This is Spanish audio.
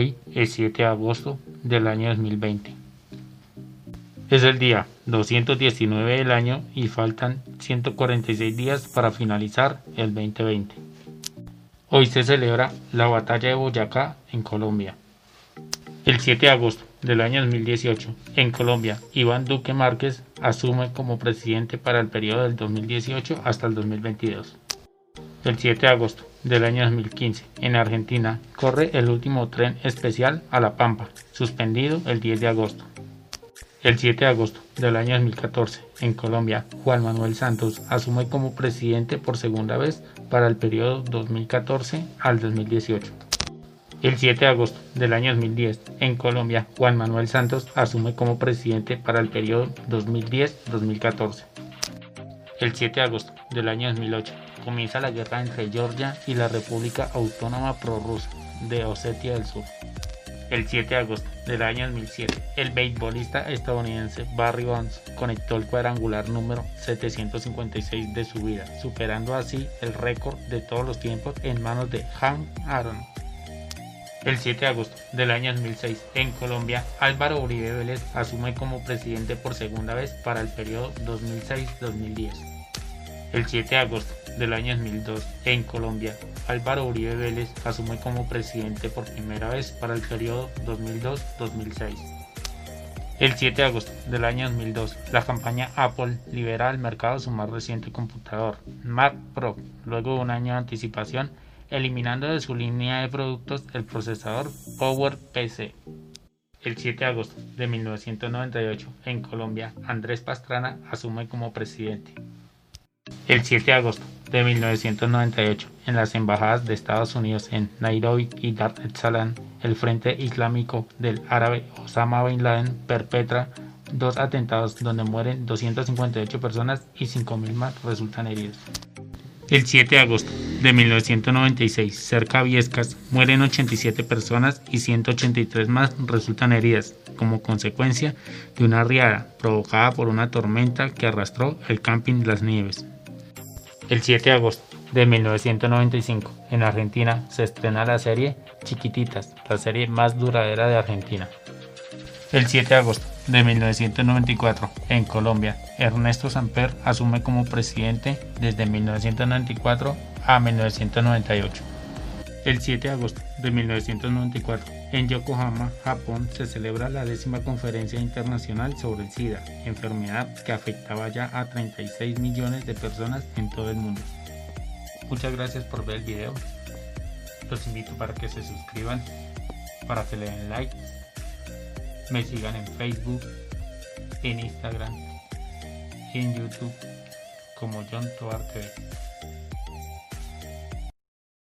el 7 de agosto del año 2020. Es el día 219 del año y faltan 146 días para finalizar el 2020. Hoy se celebra la batalla de Boyacá en Colombia. El 7 de agosto del año 2018, en Colombia, Iván Duque Márquez asume como presidente para el periodo del 2018 hasta el 2022. El 7 de agosto del año 2015, en Argentina, corre el último tren especial a La Pampa, suspendido el 10 de agosto. El 7 de agosto del año 2014, en Colombia, Juan Manuel Santos asume como presidente por segunda vez para el periodo 2014 al 2018. El 7 de agosto del año 2010, en Colombia, Juan Manuel Santos asume como presidente para el periodo 2010-2014. El 7 de agosto del año 2008, comienza la guerra entre Georgia y la República Autónoma Prorrusa de Osetia del Sur. El 7 de agosto del año 2007, el beisbolista estadounidense Barry Bonds conectó el cuadrangular número 756 de su vida, superando así el récord de todos los tiempos en manos de Hank Aaron. El 7 de agosto del año 2006, en Colombia, Álvaro Uribe Vélez asume como presidente por segunda vez para el periodo 2006-2010. El 7 de agosto del año 2002, en Colombia, Álvaro Uribe Vélez asume como presidente por primera vez para el periodo 2002-2006. El 7 de agosto del año 2002, la campaña Apple libera al mercado su más reciente computador, Mac Pro, luego de un año de anticipación eliminando de su línea de productos el procesador PowerPC. El 7 de agosto de 1998, en Colombia, Andrés Pastrana asume como presidente. El 7 de agosto de 1998, en las embajadas de Estados Unidos en Nairobi y Dar es Salaam, el Frente Islámico del árabe Osama Bin Laden perpetra dos atentados donde mueren 258 personas y 5.000 más resultan heridos. El 7 de agosto de 1996, cerca de Viescas, mueren 87 personas y 183 más resultan heridas como consecuencia de una riada provocada por una tormenta que arrastró el camping Las Nieves. El 7 de agosto de 1995, en Argentina, se estrena la serie Chiquititas, la serie más duradera de Argentina. El 7 de agosto de 1994, en Colombia, Ernesto Samper asume como presidente desde 1994 a 1998. El 7 de agosto de 1994, en Yokohama, Japón, se celebra la décima conferencia internacional sobre el SIDA, enfermedad que afectaba ya a 36 millones de personas en todo el mundo. Muchas gracias por ver el video. Los invito para que se suscriban, para que le den like me sigan en Facebook, en Instagram en YouTube como John.